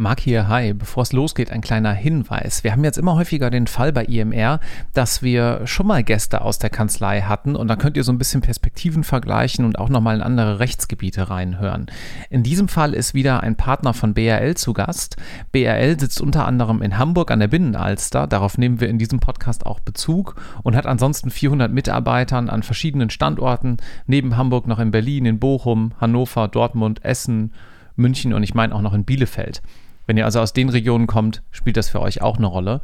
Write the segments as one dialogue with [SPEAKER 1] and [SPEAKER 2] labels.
[SPEAKER 1] Marc hier, hi. Bevor es losgeht, ein kleiner Hinweis. Wir haben jetzt immer häufiger den Fall bei IMR, dass wir schon mal Gäste aus der Kanzlei hatten und da könnt ihr so ein bisschen Perspektiven vergleichen und auch nochmal in andere Rechtsgebiete reinhören. In diesem Fall ist wieder ein Partner von BRL zu Gast. BRL sitzt unter anderem in Hamburg an der Binnenalster, darauf nehmen wir in diesem Podcast auch Bezug und hat ansonsten 400 Mitarbeitern an verschiedenen Standorten, neben Hamburg noch in Berlin, in Bochum, Hannover, Dortmund, Essen, München und ich meine auch noch in Bielefeld. Wenn ihr also aus den Regionen kommt, spielt das für euch auch eine Rolle.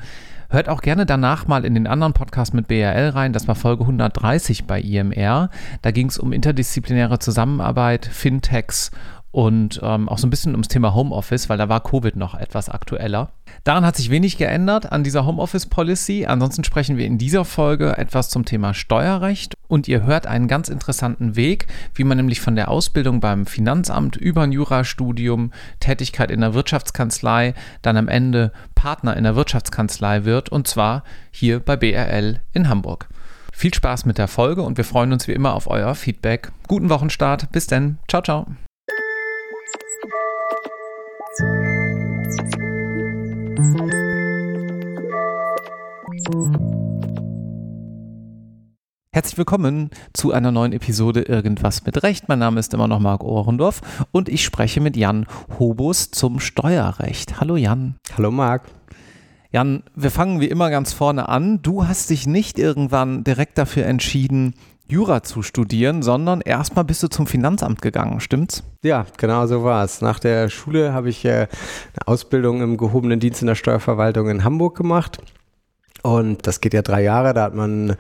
[SPEAKER 1] Hört auch gerne danach mal in den anderen Podcast mit BRL rein. Das war Folge 130 bei IMR. Da ging es um interdisziplinäre Zusammenarbeit, Fintechs und ähm, auch so ein bisschen ums Thema Homeoffice, weil da war Covid noch etwas aktueller. Daran hat sich wenig geändert an dieser Homeoffice Policy. Ansonsten sprechen wir in dieser Folge etwas zum Thema Steuerrecht und ihr hört einen ganz interessanten Weg, wie man nämlich von der Ausbildung beim Finanzamt über ein Jurastudium, Tätigkeit in der Wirtschaftskanzlei, dann am Ende Partner in der Wirtschaftskanzlei wird und zwar hier bei BRL in Hamburg. Viel Spaß mit der Folge und wir freuen uns wie immer auf euer Feedback. Guten Wochenstart. Bis denn. Ciao, ciao. Herzlich willkommen zu einer neuen Episode Irgendwas mit Recht. Mein Name ist immer noch Marc Ohrendorf und ich spreche mit Jan Hobus zum Steuerrecht. Hallo Jan.
[SPEAKER 2] Hallo Marc.
[SPEAKER 1] Jan, wir fangen wie immer ganz vorne an. Du hast dich nicht irgendwann direkt dafür entschieden, Jura zu studieren, sondern erstmal bist du zum Finanzamt gegangen, stimmt's?
[SPEAKER 2] Ja, genau so war es. Nach der Schule habe ich äh, eine Ausbildung im gehobenen Dienst in der Steuerverwaltung in Hamburg gemacht. Und das geht ja drei Jahre, da hat man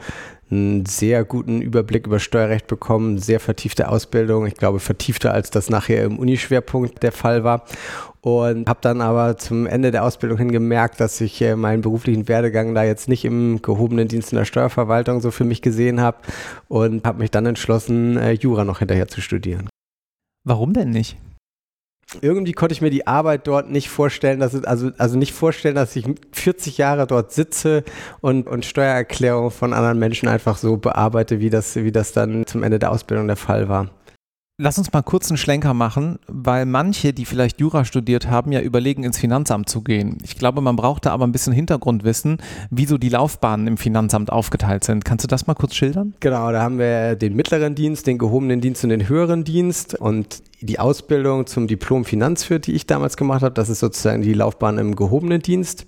[SPEAKER 2] einen sehr guten Überblick über Steuerrecht bekommen, sehr vertiefte Ausbildung, ich glaube vertiefter als das nachher im Unischwerpunkt der Fall war. Und habe dann aber zum Ende der Ausbildung hin gemerkt, dass ich äh, meinen beruflichen Werdegang da jetzt nicht im gehobenen Dienst in der Steuerverwaltung so für mich gesehen habe und habe mich dann entschlossen, äh, Jura noch hinterher zu studieren.
[SPEAKER 1] Warum denn nicht?
[SPEAKER 2] Irgendwie konnte ich mir die Arbeit dort nicht vorstellen, dass es, also, also nicht vorstellen, dass ich 40 Jahre dort sitze und, und Steuererklärungen von anderen Menschen einfach so bearbeite, wie das, wie das dann zum Ende der Ausbildung der Fall war.
[SPEAKER 1] Lass uns mal kurz einen Schlenker machen, weil manche, die vielleicht Jura studiert haben, ja überlegen, ins Finanzamt zu gehen. Ich glaube, man braucht da aber ein bisschen Hintergrundwissen, wie so die Laufbahnen im Finanzamt aufgeteilt sind. Kannst du das mal kurz schildern?
[SPEAKER 2] Genau, da haben wir den mittleren Dienst, den gehobenen Dienst und den höheren Dienst. Und die Ausbildung zum Diplom Finanzwirt, die ich damals gemacht habe, das ist sozusagen die Laufbahn im gehobenen Dienst.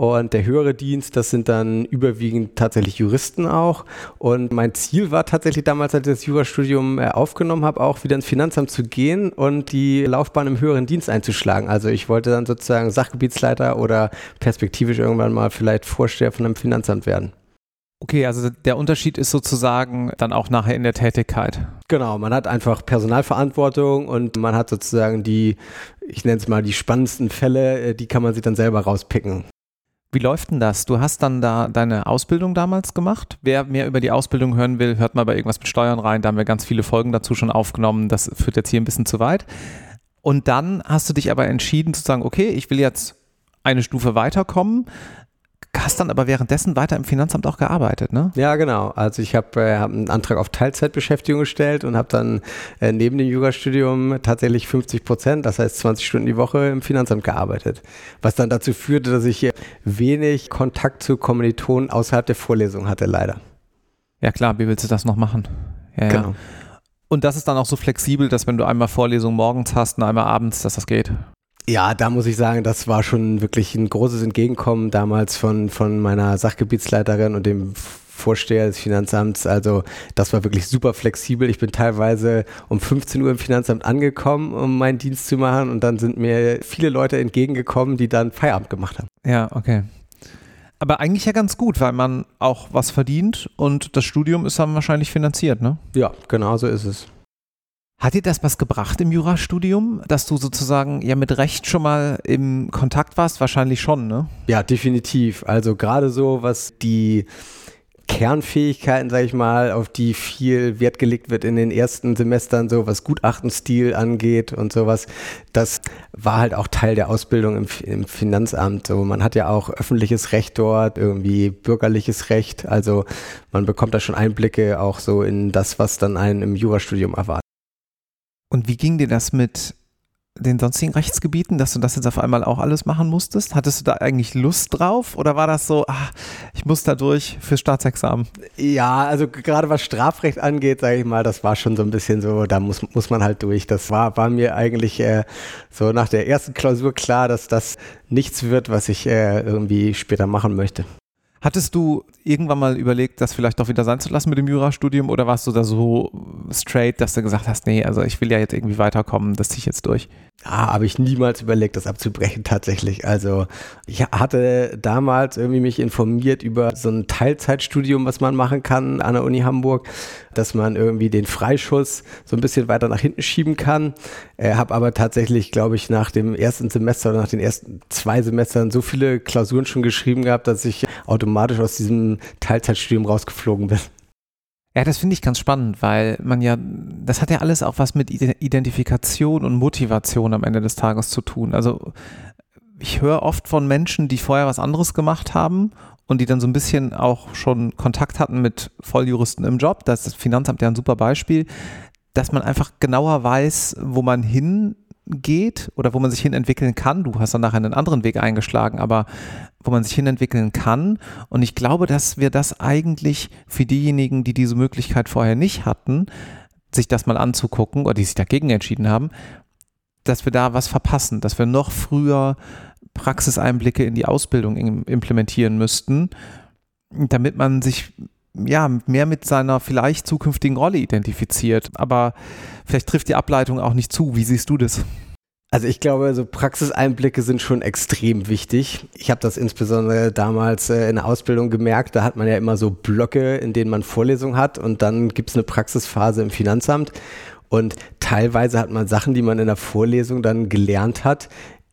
[SPEAKER 2] Und der höhere Dienst, das sind dann überwiegend tatsächlich Juristen auch. Und mein Ziel war tatsächlich damals, als ich das Jurastudium äh, aufgenommen habe, auch wieder ins Finanzamt zu gehen und die Laufbahn im höheren Dienst einzuschlagen. Also ich wollte dann sozusagen Sachgebietsleiter oder perspektivisch irgendwann mal vielleicht Vorsteher von einem Finanzamt werden.
[SPEAKER 1] Okay, also der Unterschied ist sozusagen dann auch nachher in der Tätigkeit.
[SPEAKER 2] Genau, man hat einfach Personalverantwortung und man hat sozusagen die, ich nenne es mal die spannendsten Fälle, äh, die kann man sich dann selber rauspicken.
[SPEAKER 1] Wie läuft denn das? Du hast dann da deine Ausbildung damals gemacht. Wer mehr über die Ausbildung hören will, hört mal bei irgendwas mit Steuern rein. Da haben wir ganz viele Folgen dazu schon aufgenommen. Das führt jetzt hier ein bisschen zu weit. Und dann hast du dich aber entschieden zu sagen, okay, ich will jetzt eine Stufe weiterkommen hast dann aber währenddessen weiter im Finanzamt auch gearbeitet, ne?
[SPEAKER 2] Ja, genau. Also ich habe äh, hab einen Antrag auf Teilzeitbeschäftigung gestellt und habe dann äh, neben dem Jurastudium tatsächlich 50 Prozent, das heißt 20 Stunden die Woche im Finanzamt gearbeitet. Was dann dazu führte, dass ich wenig Kontakt zu Kommilitonen außerhalb der Vorlesung hatte, leider.
[SPEAKER 1] Ja klar, wie willst du das noch machen? Ja, genau. Ja. Und das ist dann auch so flexibel, dass wenn du einmal Vorlesung morgens hast und einmal abends, dass das geht?
[SPEAKER 2] Ja, da muss ich sagen, das war schon wirklich ein großes Entgegenkommen damals von, von meiner Sachgebietsleiterin und dem Vorsteher des Finanzamts. Also das war wirklich super flexibel. Ich bin teilweise um 15 Uhr im Finanzamt angekommen, um meinen Dienst zu machen und dann sind mir viele Leute entgegengekommen, die dann Feierabend gemacht haben.
[SPEAKER 1] Ja, okay. Aber eigentlich ja ganz gut, weil man auch was verdient und das Studium ist dann wahrscheinlich finanziert, ne?
[SPEAKER 2] Ja, genau so ist es.
[SPEAKER 1] Hat dir das was gebracht im Jurastudium, dass du sozusagen ja mit Recht schon mal im Kontakt warst? Wahrscheinlich schon, ne?
[SPEAKER 2] Ja, definitiv. Also gerade so, was die Kernfähigkeiten, sage ich mal, auf die viel Wert gelegt wird in den ersten Semestern, so was Gutachtenstil angeht und sowas, das war halt auch Teil der Ausbildung im, im, Finanzamt. So, man hat ja auch öffentliches Recht dort, irgendwie bürgerliches Recht. Also man bekommt da schon Einblicke auch so in das, was dann einen im Jurastudium erwartet.
[SPEAKER 1] Und wie ging dir das mit den sonstigen Rechtsgebieten, dass du das jetzt auf einmal auch alles machen musstest? Hattest du da eigentlich Lust drauf oder war das so, ach, ich muss da durch fürs Staatsexamen?
[SPEAKER 2] Ja, also gerade was Strafrecht angeht, sage ich mal, das war schon so ein bisschen so, da muss, muss man halt durch. Das war, war mir eigentlich äh, so nach der ersten Klausur klar, dass das nichts wird, was ich äh, irgendwie später machen möchte.
[SPEAKER 1] Hattest du irgendwann mal überlegt, das vielleicht doch wieder sein zu lassen mit dem Jurastudium oder warst du da so straight, dass du gesagt hast, nee, also ich will ja jetzt irgendwie weiterkommen, das ziehe ich jetzt durch?
[SPEAKER 2] Ah, habe ich niemals überlegt, das abzubrechen tatsächlich. Also ich hatte damals irgendwie mich informiert über so ein Teilzeitstudium, was man machen kann an der Uni Hamburg, dass man irgendwie den Freischuss so ein bisschen weiter nach hinten schieben kann. Äh, habe aber tatsächlich, glaube ich, nach dem ersten Semester oder nach den ersten zwei Semestern so viele Klausuren schon geschrieben gehabt, dass ich automatisch aus diesem Teilzeitstudium rausgeflogen bin.
[SPEAKER 1] Ja, das finde ich ganz spannend, weil man ja, das hat ja alles auch was mit Identifikation und Motivation am Ende des Tages zu tun. Also ich höre oft von Menschen, die vorher was anderes gemacht haben und die dann so ein bisschen auch schon Kontakt hatten mit Volljuristen im Job. Das ist das Finanzamt ja ein super Beispiel, dass man einfach genauer weiß, wo man hin geht oder wo man sich hin entwickeln kann. Du hast dann nachher einen anderen Weg eingeschlagen, aber wo man sich hin entwickeln kann. Und ich glaube, dass wir das eigentlich für diejenigen, die diese Möglichkeit vorher nicht hatten, sich das mal anzugucken oder die sich dagegen entschieden haben, dass wir da was verpassen, dass wir noch früher Praxiseinblicke in die Ausbildung implementieren müssten, damit man sich ja, mehr mit seiner vielleicht zukünftigen Rolle identifiziert. Aber vielleicht trifft die Ableitung auch nicht zu. Wie siehst du das?
[SPEAKER 2] Also ich glaube, so Praxiseinblicke sind schon extrem wichtig. Ich habe das insbesondere damals äh, in der Ausbildung gemerkt. Da hat man ja immer so Blöcke, in denen man Vorlesungen hat und dann gibt es eine Praxisphase im Finanzamt. Und teilweise hat man Sachen, die man in der Vorlesung dann gelernt hat,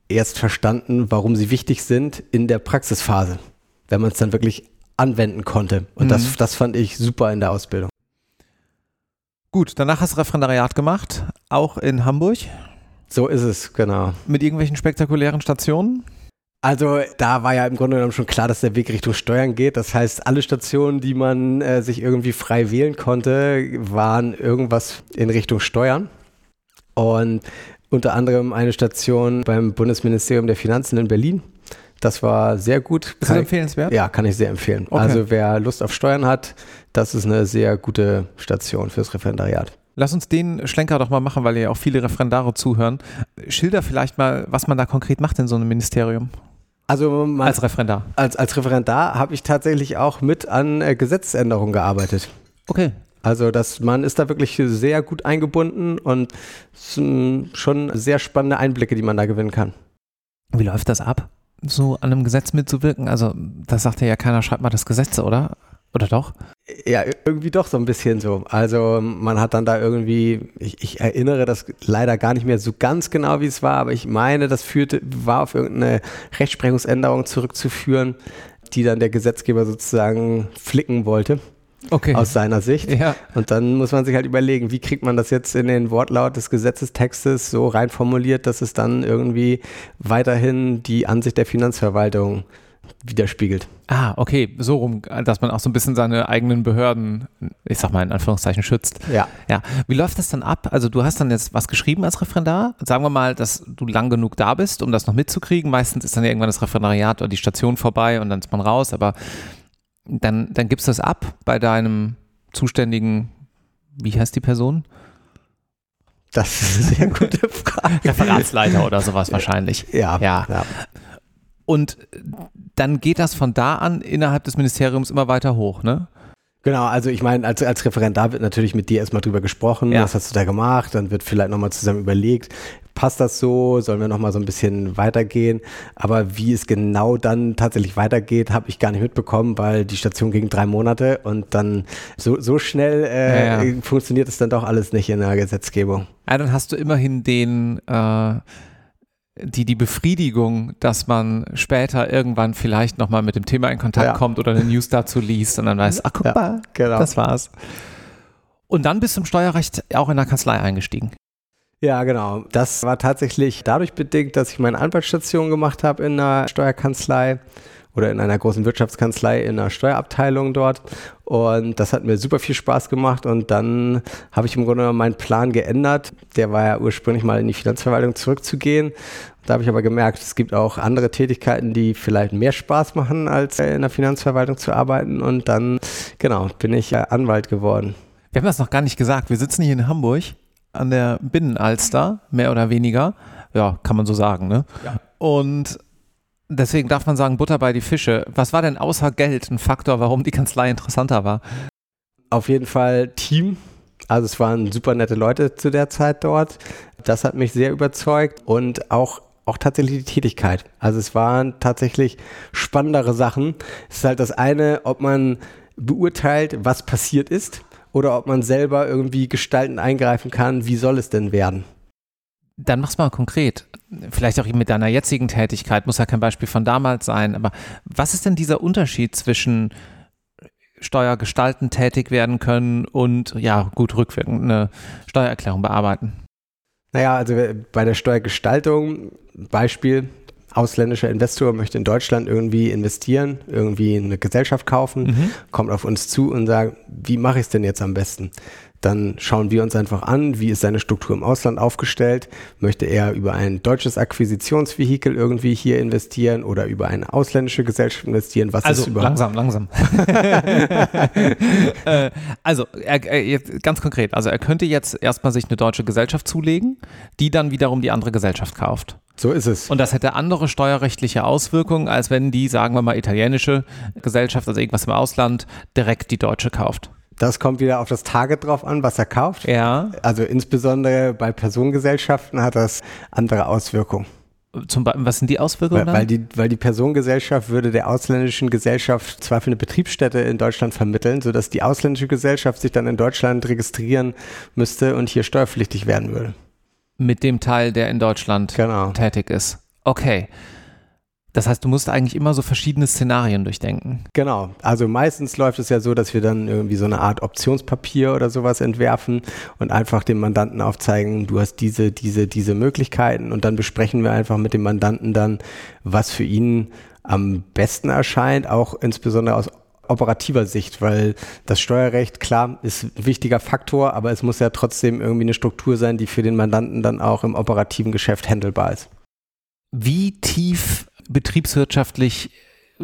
[SPEAKER 2] erst verstanden, warum sie wichtig sind in der Praxisphase, wenn man es dann wirklich anwenden konnte. Und mhm. das, das fand ich super in der Ausbildung.
[SPEAKER 1] Gut, danach hast du Referendariat gemacht, auch in Hamburg.
[SPEAKER 2] So ist es, genau.
[SPEAKER 1] Mit irgendwelchen spektakulären Stationen?
[SPEAKER 2] Also da war ja im Grunde genommen schon klar, dass der Weg Richtung Steuern geht. Das heißt, alle Stationen, die man äh, sich irgendwie frei wählen konnte, waren irgendwas in Richtung Steuern. Und unter anderem eine Station beim Bundesministerium der Finanzen in Berlin. Das war sehr gut.
[SPEAKER 1] Ist das empfehlenswert?
[SPEAKER 2] Ja, kann ich sehr empfehlen. Okay. Also wer Lust auf Steuern hat, das ist eine sehr gute Station fürs Referendariat.
[SPEAKER 1] Lass uns den Schlenker doch mal machen, weil ja auch viele Referendare zuhören. Schilder vielleicht mal, was man da konkret macht in so einem Ministerium.
[SPEAKER 2] Also man,
[SPEAKER 1] als Referendar.
[SPEAKER 2] Als, als Referendar habe ich tatsächlich auch mit an äh, Gesetzesänderungen gearbeitet.
[SPEAKER 1] Okay.
[SPEAKER 2] Also das, man ist da wirklich sehr gut eingebunden und es sind schon sehr spannende Einblicke, die man da gewinnen kann.
[SPEAKER 1] Wie läuft das ab, so an einem Gesetz mitzuwirken? Also das sagt ja keiner, schreibt mal das Gesetz, oder? Oder doch?
[SPEAKER 2] Ja, irgendwie doch so ein bisschen so. Also man hat dann da irgendwie, ich, ich, erinnere das leider gar nicht mehr so ganz genau, wie es war, aber ich meine, das führte, war auf irgendeine Rechtsprechungsänderung zurückzuführen, die dann der Gesetzgeber sozusagen flicken wollte. Okay. Aus seiner Sicht. Ja. Und dann muss man sich halt überlegen, wie kriegt man das jetzt in den Wortlaut des Gesetzestextes so rein formuliert, dass es dann irgendwie weiterhin die Ansicht der Finanzverwaltung widerspiegelt.
[SPEAKER 1] Ah, okay, so rum, dass man auch so ein bisschen seine eigenen Behörden, ich sag mal in Anführungszeichen, schützt.
[SPEAKER 2] Ja.
[SPEAKER 1] Ja. Wie läuft das dann ab? Also du hast dann jetzt was geschrieben als Referendar. Sagen wir mal, dass du lang genug da bist, um das noch mitzukriegen. Meistens ist dann irgendwann das Referendariat oder die Station vorbei und dann ist man raus, aber dann, dann gibst du das ab bei deinem zuständigen, wie heißt die Person?
[SPEAKER 2] Das ist eine sehr gute Frage.
[SPEAKER 1] Referatsleiter oder sowas wahrscheinlich.
[SPEAKER 2] Ja. ja. ja.
[SPEAKER 1] Und dann geht das von da an innerhalb des Ministeriums immer weiter hoch, ne?
[SPEAKER 2] Genau, also ich meine, als, als Referendar wird natürlich mit dir erstmal drüber gesprochen, ja. was hast du da gemacht, dann wird vielleicht nochmal zusammen überlegt, passt das so, sollen wir nochmal so ein bisschen weitergehen, aber wie es genau dann tatsächlich weitergeht, habe ich gar nicht mitbekommen, weil die Station ging drei Monate und dann so, so schnell äh, ja, ja. funktioniert es dann doch alles nicht in der Gesetzgebung.
[SPEAKER 1] Ja, dann hast du immerhin den äh die, die Befriedigung, dass man später irgendwann vielleicht nochmal mit dem Thema in Kontakt ja. kommt oder eine News dazu liest und dann weiß, ach guck ja, mal, genau. das war's. Und dann bist du im Steuerrecht auch in der Kanzlei eingestiegen.
[SPEAKER 2] Ja, genau. Das war tatsächlich dadurch bedingt, dass ich meine Anwaltsstation gemacht habe in der Steuerkanzlei oder in einer großen Wirtschaftskanzlei in einer Steuerabteilung dort. Und das hat mir super viel Spaß gemacht. Und dann habe ich im Grunde meinen Plan geändert. Der war ja ursprünglich mal in die Finanzverwaltung zurückzugehen. Da habe ich aber gemerkt, es gibt auch andere Tätigkeiten, die vielleicht mehr Spaß machen, als in der Finanzverwaltung zu arbeiten. Und dann, genau, bin ich Anwalt geworden.
[SPEAKER 1] Wir haben das noch gar nicht gesagt. Wir sitzen hier in Hamburg an der Binnenalster, mehr oder weniger. Ja, kann man so sagen, ne? Ja. Und deswegen darf man sagen, Butter bei die Fische. Was war denn außer Geld ein Faktor, warum die Kanzlei interessanter war?
[SPEAKER 2] Auf jeden Fall Team. Also es waren super nette Leute zu der Zeit dort. Das hat mich sehr überzeugt und auch auch tatsächlich die Tätigkeit. Also es waren tatsächlich spannendere Sachen. Es ist halt das eine, ob man beurteilt, was passiert ist oder ob man selber irgendwie gestalten eingreifen kann, wie soll es denn werden.
[SPEAKER 1] Dann mach's mal konkret. Vielleicht auch mit deiner jetzigen Tätigkeit, muss ja kein Beispiel von damals sein, aber was ist denn dieser Unterschied zwischen Steuergestalten tätig werden können und ja, gut rückwirkend eine Steuererklärung bearbeiten?
[SPEAKER 2] Naja, also bei der Steuergestaltung, Beispiel, ausländischer Investor möchte in Deutschland irgendwie investieren, irgendwie eine Gesellschaft kaufen, mhm. kommt auf uns zu und sagt, wie mache ich es denn jetzt am besten? Dann schauen wir uns einfach an, wie ist seine Struktur im Ausland aufgestellt. Möchte er über ein deutsches Akquisitionsvehikel irgendwie hier investieren oder über eine ausländische Gesellschaft investieren?
[SPEAKER 1] Was also ist überhaupt? langsam, langsam. äh, also er, er, ganz konkret, also er könnte jetzt erstmal sich eine deutsche Gesellschaft zulegen, die dann wiederum die andere Gesellschaft kauft.
[SPEAKER 2] So ist es.
[SPEAKER 1] Und das hätte andere steuerrechtliche Auswirkungen, als wenn die, sagen wir mal, italienische Gesellschaft, also irgendwas im Ausland, direkt die deutsche kauft.
[SPEAKER 2] Das kommt wieder auf das Target drauf an, was er kauft.
[SPEAKER 1] Ja.
[SPEAKER 2] Also insbesondere bei Personengesellschaften hat das andere Auswirkungen.
[SPEAKER 1] Zum Beispiel, was sind die Auswirkungen?
[SPEAKER 2] Weil, weil, die, weil die Personengesellschaft würde der ausländischen Gesellschaft eine Betriebsstätte in Deutschland vermitteln, sodass die ausländische Gesellschaft sich dann in Deutschland registrieren müsste und hier steuerpflichtig werden würde
[SPEAKER 1] mit dem Teil, der in Deutschland genau. tätig ist. Okay. Das heißt, du musst eigentlich immer so verschiedene Szenarien durchdenken.
[SPEAKER 2] Genau. Also meistens läuft es ja so, dass wir dann irgendwie so eine Art Optionspapier oder sowas entwerfen und einfach dem Mandanten aufzeigen, du hast diese, diese, diese Möglichkeiten und dann besprechen wir einfach mit dem Mandanten dann, was für ihn am besten erscheint, auch insbesondere aus operativer Sicht, weil das Steuerrecht, klar, ist ein wichtiger Faktor, aber es muss ja trotzdem irgendwie eine Struktur sein, die für den Mandanten dann auch im operativen Geschäft handelbar ist.
[SPEAKER 1] Wie tief betriebswirtschaftlich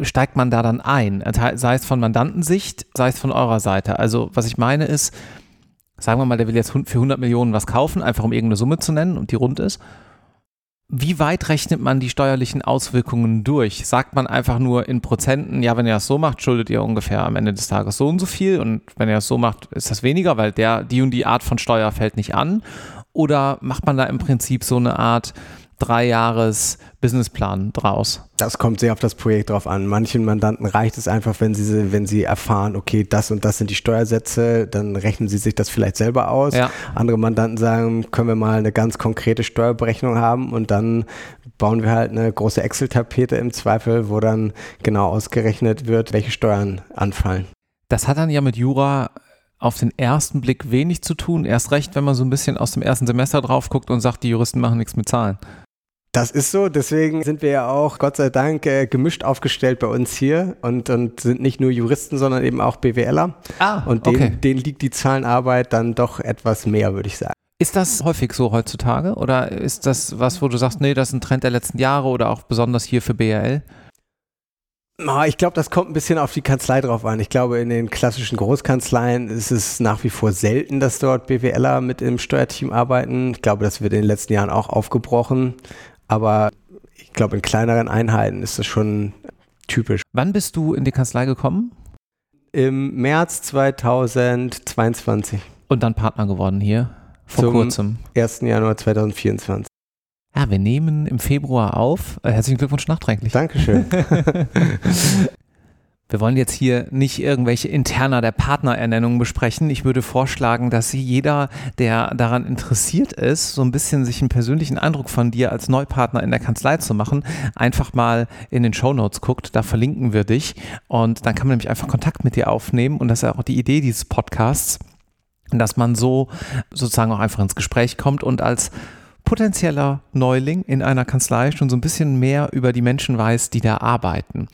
[SPEAKER 1] steigt man da dann ein? Sei es von Mandantensicht, sei es von eurer Seite. Also was ich meine ist, sagen wir mal, der will jetzt für 100 Millionen was kaufen, einfach um irgendeine Summe zu nennen und die rund ist. Wie weit rechnet man die steuerlichen Auswirkungen durch? Sagt man einfach nur in Prozenten, ja, wenn ihr das so macht, schuldet ihr ungefähr am Ende des Tages so und so viel und wenn ihr das so macht, ist das weniger, weil der, die und die Art von Steuer fällt nicht an? Oder macht man da im Prinzip so eine Art, drei Jahres Businessplan draus?
[SPEAKER 2] Das kommt sehr auf das Projekt drauf an. Manchen Mandanten reicht es einfach, wenn sie, wenn sie erfahren, okay, das und das sind die Steuersätze, dann rechnen sie sich das vielleicht selber aus. Ja. Andere Mandanten sagen, können wir mal eine ganz konkrete Steuerberechnung haben und dann bauen wir halt eine große Excel-Tapete im Zweifel, wo dann genau ausgerechnet wird, welche Steuern anfallen.
[SPEAKER 1] Das hat dann ja mit Jura auf den ersten Blick wenig zu tun. Erst recht, wenn man so ein bisschen aus dem ersten Semester drauf guckt und sagt, die Juristen machen nichts mit Zahlen.
[SPEAKER 2] Das ist so, deswegen sind wir ja auch, Gott sei Dank, äh, gemischt aufgestellt bei uns hier und, und sind nicht nur Juristen, sondern eben auch BWLer.
[SPEAKER 1] Ah,
[SPEAKER 2] und denen, okay. denen liegt die Zahlenarbeit dann doch etwas mehr, würde ich sagen.
[SPEAKER 1] Ist das häufig so heutzutage oder ist das was, wo du sagst, nee, das ist ein Trend der letzten Jahre oder auch besonders hier für BRL?
[SPEAKER 2] Ich glaube, das kommt ein bisschen auf die Kanzlei drauf an. Ich glaube, in den klassischen Großkanzleien ist es nach wie vor selten, dass dort BWLer mit im Steuerteam arbeiten. Ich glaube, das wird in den letzten Jahren auch aufgebrochen. Aber ich glaube, in kleineren Einheiten ist das schon typisch.
[SPEAKER 1] Wann bist du in die Kanzlei gekommen?
[SPEAKER 2] Im März 2022.
[SPEAKER 1] Und dann Partner geworden hier? Vor
[SPEAKER 2] Zum
[SPEAKER 1] kurzem.
[SPEAKER 2] 1. Januar 2024.
[SPEAKER 1] Ja, wir nehmen im Februar auf. Äh, herzlichen Glückwunsch nachträglich.
[SPEAKER 2] Dankeschön.
[SPEAKER 1] Wir wollen jetzt hier nicht irgendwelche Interna der Partnerernennung besprechen. Ich würde vorschlagen, dass jeder, der daran interessiert ist, so ein bisschen sich einen persönlichen Eindruck von dir als Neupartner in der Kanzlei zu machen, einfach mal in den Show Notes guckt. Da verlinken wir dich und dann kann man nämlich einfach Kontakt mit dir aufnehmen und das ist auch die Idee dieses Podcasts, dass man so sozusagen auch einfach ins Gespräch kommt und als potenzieller Neuling in einer Kanzlei schon so ein bisschen mehr über die Menschen weiß, die da arbeiten.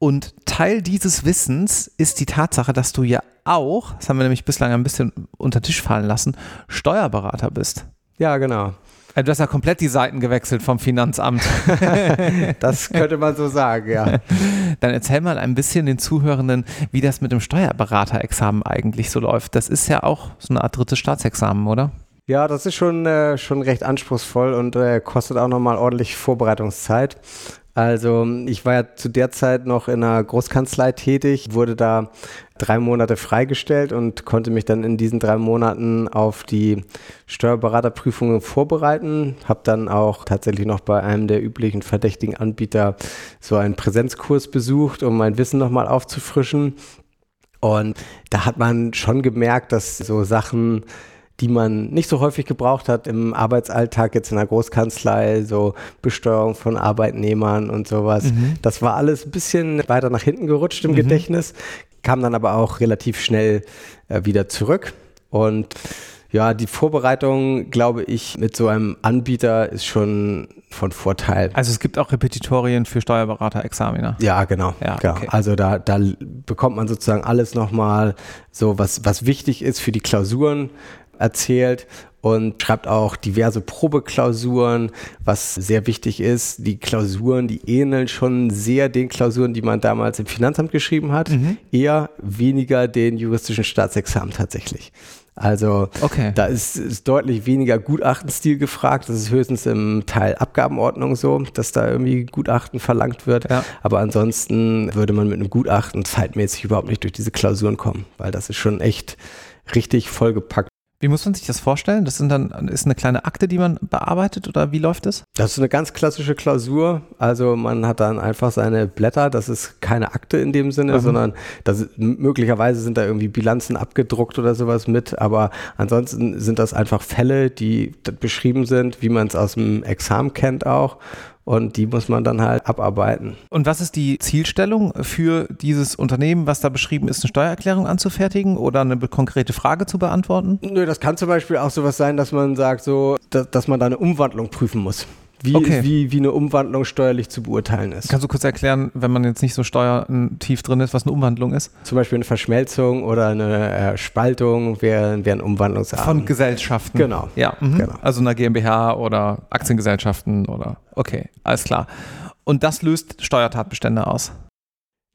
[SPEAKER 1] Und Teil dieses Wissens ist die Tatsache, dass du ja auch, das haben wir nämlich bislang ein bisschen unter Tisch fallen lassen, Steuerberater bist.
[SPEAKER 2] Ja, genau.
[SPEAKER 1] Also du hast ja komplett die Seiten gewechselt vom Finanzamt.
[SPEAKER 2] das könnte man so sagen, ja.
[SPEAKER 1] Dann erzähl mal ein bisschen den Zuhörenden, wie das mit dem Steuerberaterexamen eigentlich so läuft. Das ist ja auch so eine Art drittes Staatsexamen, oder?
[SPEAKER 2] Ja, das ist schon, äh, schon recht anspruchsvoll und äh, kostet auch nochmal ordentlich Vorbereitungszeit. Also ich war ja zu der Zeit noch in einer Großkanzlei tätig, wurde da drei Monate freigestellt und konnte mich dann in diesen drei Monaten auf die Steuerberaterprüfungen vorbereiten. Habe dann auch tatsächlich noch bei einem der üblichen verdächtigen Anbieter so einen Präsenzkurs besucht, um mein Wissen nochmal aufzufrischen. Und da hat man schon gemerkt, dass so Sachen die man nicht so häufig gebraucht hat im Arbeitsalltag, jetzt in der Großkanzlei, so Besteuerung von Arbeitnehmern und sowas. Mhm. Das war alles ein bisschen weiter nach hinten gerutscht im mhm. Gedächtnis, kam dann aber auch relativ schnell äh, wieder zurück. Und ja, die Vorbereitung, glaube ich, mit so einem Anbieter ist schon von Vorteil.
[SPEAKER 1] Also es gibt auch Repetitorien für Steuerberater-Examiner.
[SPEAKER 2] Ja, genau. Ja, genau. Okay. Also da, da bekommt man sozusagen alles nochmal so, was, was wichtig ist für die Klausuren erzählt und schreibt auch diverse Probeklausuren, was sehr wichtig ist. Die Klausuren, die ähneln schon sehr den Klausuren, die man damals im Finanzamt geschrieben hat, mhm. eher weniger den juristischen Staatsexamen tatsächlich. Also okay. da ist, ist, deutlich weniger Gutachtenstil gefragt. Das ist höchstens im Teil Abgabenordnung so, dass da irgendwie Gutachten verlangt wird. Ja. Aber ansonsten würde man mit einem Gutachten zeitmäßig überhaupt nicht durch diese Klausuren kommen, weil das ist schon echt richtig vollgepackt
[SPEAKER 1] wie muss man sich das vorstellen? Das sind dann, ist eine kleine Akte, die man bearbeitet oder wie läuft das?
[SPEAKER 2] Das ist eine ganz klassische Klausur. Also man hat dann einfach seine Blätter. Das ist keine Akte in dem Sinne, mhm. sondern das, möglicherweise sind da irgendwie Bilanzen abgedruckt oder sowas mit. Aber ansonsten sind das einfach Fälle, die beschrieben sind, wie man es aus dem Examen kennt auch und die muss man dann halt abarbeiten.
[SPEAKER 1] Und was ist die Zielstellung für dieses Unternehmen, was da beschrieben ist, eine Steuererklärung anzufertigen oder eine konkrete Frage zu beantworten?
[SPEAKER 2] Nö, das kann zum Beispiel auch sowas sein, dass man sagt, so, dass, dass man da eine Umwandlung prüfen muss wie, okay. wie, wie eine Umwandlung steuerlich zu beurteilen ist.
[SPEAKER 1] Kannst du kurz erklären, wenn man jetzt nicht so steuertief drin ist, was eine Umwandlung ist?
[SPEAKER 2] Zum Beispiel eine Verschmelzung oder eine äh, Spaltung wären, wären Umwandlungsarten.
[SPEAKER 1] Von Gesellschaften.
[SPEAKER 2] Genau.
[SPEAKER 1] Ja, mhm. genau. also einer GmbH oder Aktiengesellschaften oder. Okay, alles klar. Und das löst Steuertatbestände aus.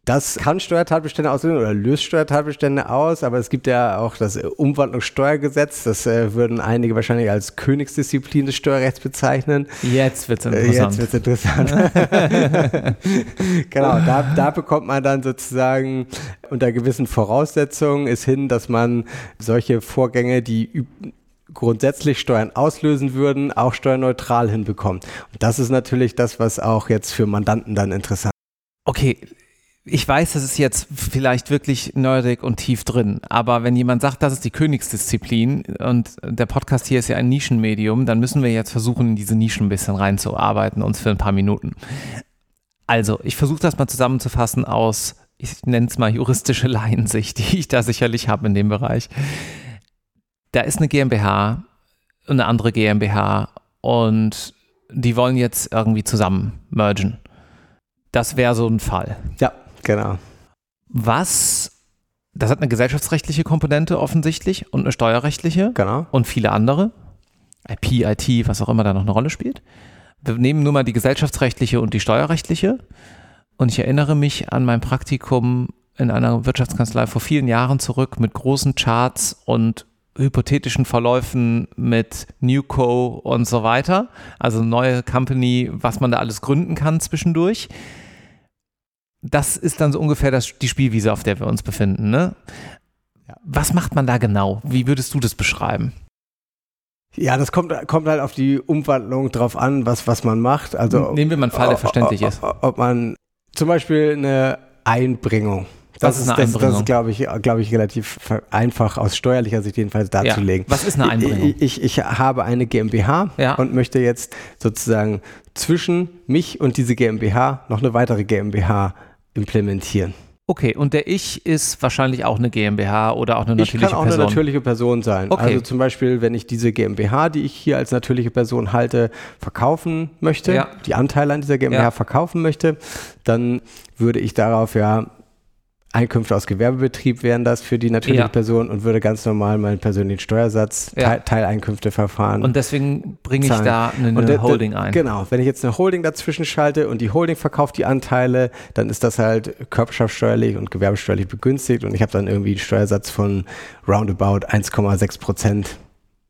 [SPEAKER 2] Das kann Steuertatbestände auslösen oder löst Steuertatbestände aus, aber es gibt ja auch das Umwandlungssteuergesetz. Das äh, würden einige wahrscheinlich als Königsdisziplin des Steuerrechts bezeichnen.
[SPEAKER 1] Jetzt wird es interessant.
[SPEAKER 2] Äh, jetzt wird es interessant. genau, da, da bekommt man dann sozusagen unter gewissen Voraussetzungen ist hin, dass man solche Vorgänge, die grundsätzlich Steuern auslösen würden, auch steuerneutral hinbekommt. Und das ist natürlich das, was auch jetzt für Mandanten dann interessant ist.
[SPEAKER 1] Okay, ich weiß, das ist jetzt vielleicht wirklich nerdig und tief drin, aber wenn jemand sagt, das ist die Königsdisziplin und der Podcast hier ist ja ein Nischenmedium, dann müssen wir jetzt versuchen, in diese Nischen ein bisschen reinzuarbeiten, uns für ein paar Minuten. Also, ich versuche das mal zusammenzufassen aus, ich nenne es mal juristische Laiensicht, die ich da sicherlich habe in dem Bereich. Da ist eine GmbH und eine andere GmbH und die wollen jetzt irgendwie zusammen mergen. Das wäre so ein Fall.
[SPEAKER 2] Ja. Genau.
[SPEAKER 1] Was, das hat eine gesellschaftsrechtliche Komponente offensichtlich und eine steuerrechtliche.
[SPEAKER 2] Genau.
[SPEAKER 1] Und viele andere. IP, IT, was auch immer da noch eine Rolle spielt. Wir nehmen nur mal die gesellschaftsrechtliche und die steuerrechtliche. Und ich erinnere mich an mein Praktikum in einer Wirtschaftskanzlei vor vielen Jahren zurück mit großen Charts und hypothetischen Verläufen mit Newco und so weiter. Also neue Company, was man da alles gründen kann zwischendurch das ist dann so ungefähr das, die Spielwiese, auf der wir uns befinden. Ne? Was macht man da genau? Wie würdest du das beschreiben?
[SPEAKER 2] Ja, das kommt, kommt halt auf die Umwandlung drauf an, was, was man macht. Also,
[SPEAKER 1] Nehmen wir mal einen Fall, der verständlich ist.
[SPEAKER 2] Ob man zum Beispiel eine Einbringung. Das, ist, das, das ist, glaube ich, glaube ich, relativ einfach aus steuerlicher Sicht jedenfalls darzulegen.
[SPEAKER 1] Ja. Was ist eine Einbringung?
[SPEAKER 2] Ich, ich, ich habe eine GmbH ja. und möchte jetzt sozusagen zwischen mich und diese GmbH noch eine weitere GmbH implementieren.
[SPEAKER 1] Okay, und der Ich ist wahrscheinlich auch eine GmbH oder auch eine natürliche Person?
[SPEAKER 2] Ich kann auch
[SPEAKER 1] Person.
[SPEAKER 2] eine natürliche Person sein. Okay. Also zum Beispiel, wenn ich diese GmbH, die ich hier als natürliche Person halte, verkaufen möchte, ja. die Anteile an dieser GmbH ja. verkaufen möchte, dann würde ich darauf ja Einkünfte aus Gewerbebetrieb wären das für die natürliche ja. Person und würde ganz normal meinen persönlichen Steuersatz, ja. Teileinkünfteverfahren.
[SPEAKER 1] Und deswegen bringe ich zahlen. da eine, eine Holding ein.
[SPEAKER 2] Genau, wenn ich jetzt eine Holding dazwischen schalte und die Holding verkauft die Anteile, dann ist das halt körperschaftssteuerlich und gewerbesteuerlich begünstigt und ich habe dann irgendwie einen Steuersatz von roundabout 1,6 Prozent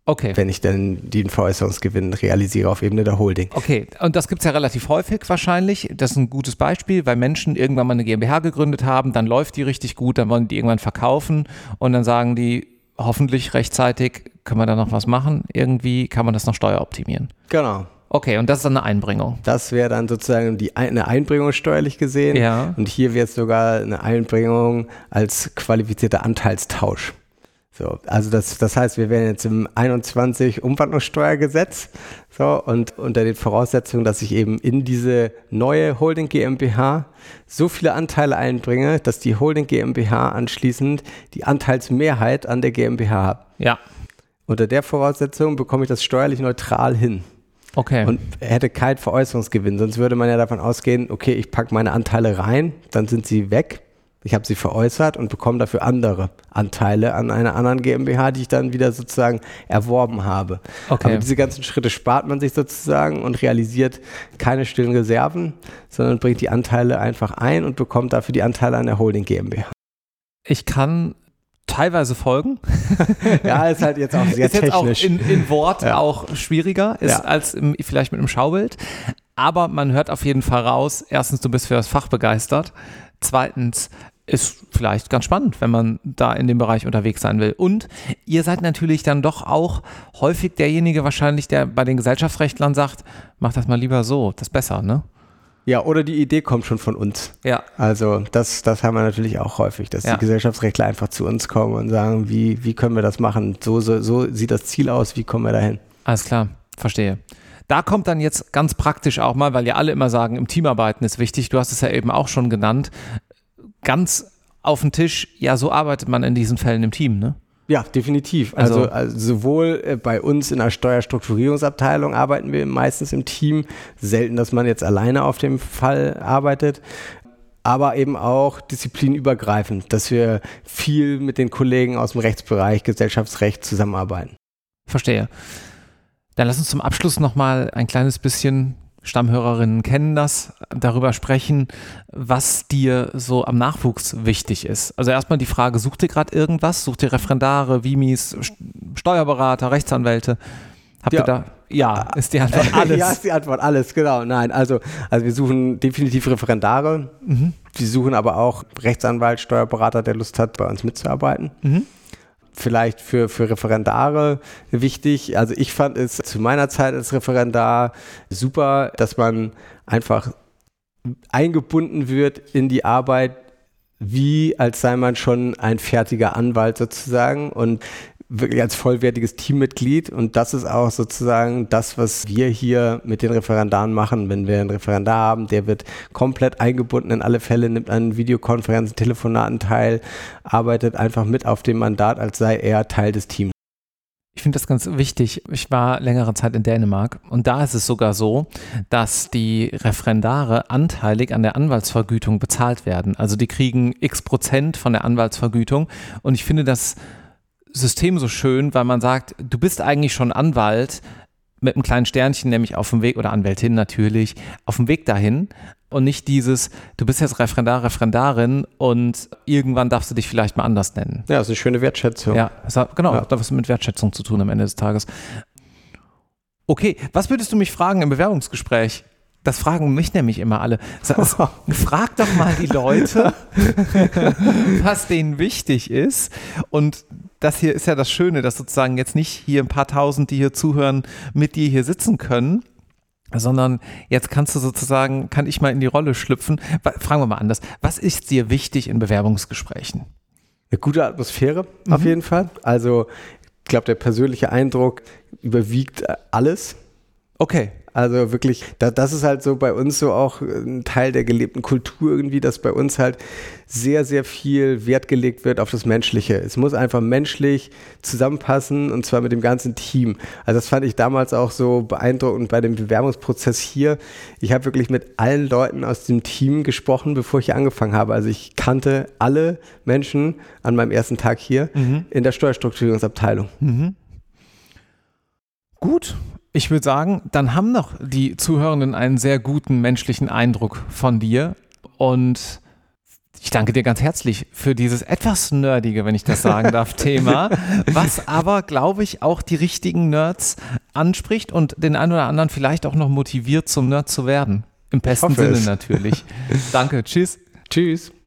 [SPEAKER 1] Okay.
[SPEAKER 2] Wenn ich dann den Veräußerungsgewinn realisiere auf Ebene der Holding.
[SPEAKER 1] Okay, und das gibt es ja relativ häufig wahrscheinlich. Das ist ein gutes Beispiel, weil Menschen irgendwann mal eine GmbH gegründet haben, dann läuft die richtig gut, dann wollen die irgendwann verkaufen und dann sagen die, hoffentlich rechtzeitig, können wir da noch was machen? Irgendwie kann man das noch steueroptimieren.
[SPEAKER 2] Genau.
[SPEAKER 1] Okay, und das ist dann eine Einbringung.
[SPEAKER 2] Das wäre dann sozusagen die, eine Einbringung steuerlich gesehen.
[SPEAKER 1] Ja.
[SPEAKER 2] Und hier wäre es sogar eine Einbringung als qualifizierter Anteilstausch. So, also das, das heißt, wir wären jetzt im 21 Umwandlungssteuergesetz so, und unter den Voraussetzungen, dass ich eben in diese neue Holding GmbH so viele Anteile einbringe, dass die Holding GmbH anschließend die Anteilsmehrheit an der GmbH hat.
[SPEAKER 1] Ja.
[SPEAKER 2] Unter der Voraussetzung bekomme ich das steuerlich neutral hin.
[SPEAKER 1] Okay.
[SPEAKER 2] Und hätte keinen Veräußerungsgewinn. Sonst würde man ja davon ausgehen, okay, ich packe meine Anteile rein, dann sind sie weg ich habe sie veräußert und bekomme dafür andere Anteile an einer anderen GmbH, die ich dann wieder sozusagen erworben habe.
[SPEAKER 1] Okay.
[SPEAKER 2] Aber diese ganzen Schritte spart man sich sozusagen und realisiert keine stillen Reserven, sondern bringt die Anteile einfach ein und bekommt dafür die Anteile an der Holding GmbH.
[SPEAKER 1] Ich kann teilweise folgen.
[SPEAKER 2] ja, ist halt jetzt auch sehr ist technisch.
[SPEAKER 1] Jetzt auch in, in Wort ja. auch schwieriger ist ja. als im, vielleicht mit einem Schaubild. Aber man hört auf jeden Fall raus, erstens, du bist für das Fach begeistert. Zweitens, ist vielleicht ganz spannend, wenn man da in dem Bereich unterwegs sein will. Und ihr seid natürlich dann doch auch häufig derjenige wahrscheinlich, der bei den Gesellschaftsrechtlern sagt, mach das mal lieber so, das ist besser, ne?
[SPEAKER 2] Ja, oder die Idee kommt schon von uns.
[SPEAKER 1] Ja.
[SPEAKER 2] Also das, das haben wir natürlich auch häufig, dass ja. die Gesellschaftsrechtler einfach zu uns kommen und sagen, wie, wie können wir das machen? So, so, so sieht das Ziel aus, wie kommen wir dahin?
[SPEAKER 1] Alles klar, verstehe. Da kommt dann jetzt ganz praktisch auch mal, weil ja alle immer sagen, im Teamarbeiten ist wichtig, du hast es ja eben auch schon genannt, ganz auf den Tisch, ja, so arbeitet man in diesen Fällen im Team, ne?
[SPEAKER 2] Ja, definitiv. Also, also, also, sowohl äh, bei uns in der Steuerstrukturierungsabteilung arbeiten wir meistens im Team. Selten, dass man jetzt alleine auf dem Fall arbeitet. Aber eben auch disziplinübergreifend, dass wir viel mit den Kollegen aus dem Rechtsbereich, Gesellschaftsrecht zusammenarbeiten.
[SPEAKER 1] Verstehe. Dann lass uns zum Abschluss nochmal ein kleines bisschen Stammhörerinnen kennen das, darüber sprechen, was dir so am Nachwuchs wichtig ist. Also erstmal die Frage, sucht ihr gerade irgendwas? Sucht ihr Referendare, Vimis, Steuerberater, Rechtsanwälte? Habt ja. ihr da? Ja, ist die Antwort alles.
[SPEAKER 2] ja, ist die Antwort alles, genau. Nein, also, also wir suchen definitiv Referendare. Mhm. Wir suchen aber auch Rechtsanwalt, Steuerberater, der Lust hat, bei uns mitzuarbeiten. Mhm vielleicht für, für Referendare wichtig. Also ich fand es zu meiner Zeit als Referendar super, dass man einfach eingebunden wird in die Arbeit, wie als sei man schon ein fertiger Anwalt sozusagen und wirklich als vollwertiges Teammitglied. Und das ist auch sozusagen das, was wir hier mit den Referendaren machen. Wenn wir einen Referendar haben, der wird komplett eingebunden in alle Fälle, nimmt an Videokonferenzen, Telefonaten teil, arbeitet einfach mit auf dem Mandat, als sei er Teil des Teams.
[SPEAKER 1] Ich finde das ganz wichtig. Ich war längere Zeit in Dänemark und da ist es sogar so, dass die Referendare anteilig an der Anwaltsvergütung bezahlt werden. Also die kriegen x Prozent von der Anwaltsvergütung und ich finde das System so schön, weil man sagt, du bist eigentlich schon Anwalt mit einem kleinen Sternchen, nämlich auf dem Weg, oder Anwältin natürlich, auf dem Weg dahin und nicht dieses, du bist jetzt Referendar, Referendarin und irgendwann darfst du dich vielleicht mal anders nennen.
[SPEAKER 2] Ja, das ist eine schöne Wertschätzung.
[SPEAKER 1] Ja, hat, genau, ja. hat was mit Wertschätzung zu tun am Ende des Tages. Okay, was würdest du mich fragen im Bewerbungsgespräch? Das fragen mich nämlich immer alle. Frag doch mal die Leute, was denen wichtig ist. Und das hier ist ja das Schöne, dass sozusagen jetzt nicht hier ein paar tausend, die hier zuhören, mit dir hier sitzen können, sondern jetzt kannst du sozusagen, kann ich mal in die Rolle schlüpfen. Fragen wir mal anders. Was ist dir wichtig in Bewerbungsgesprächen?
[SPEAKER 2] Eine gute Atmosphäre mhm. auf jeden Fall. Also ich glaube, der persönliche Eindruck überwiegt alles.
[SPEAKER 1] Okay.
[SPEAKER 2] Also wirklich, da, das ist halt so bei uns so auch ein Teil der gelebten Kultur irgendwie, dass bei uns halt sehr, sehr viel Wert gelegt wird auf das Menschliche. Es muss einfach menschlich zusammenpassen und zwar mit dem ganzen Team. Also das fand ich damals auch so beeindruckend bei dem Bewerbungsprozess hier. Ich habe wirklich mit allen Leuten aus dem Team gesprochen, bevor ich hier angefangen habe. Also ich kannte alle Menschen an meinem ersten Tag hier mhm. in der Steuerstrukturierungsabteilung. Mhm.
[SPEAKER 1] Gut, ich würde sagen, dann haben noch die Zuhörenden einen sehr guten menschlichen Eindruck von dir und ich danke dir ganz herzlich für dieses etwas nerdige, wenn ich das sagen darf, Thema, was aber, glaube ich, auch die richtigen Nerds anspricht und den einen oder anderen vielleicht auch noch motiviert, zum Nerd zu werden. Im besten Sinne es. natürlich. danke, tschüss.
[SPEAKER 2] Tschüss.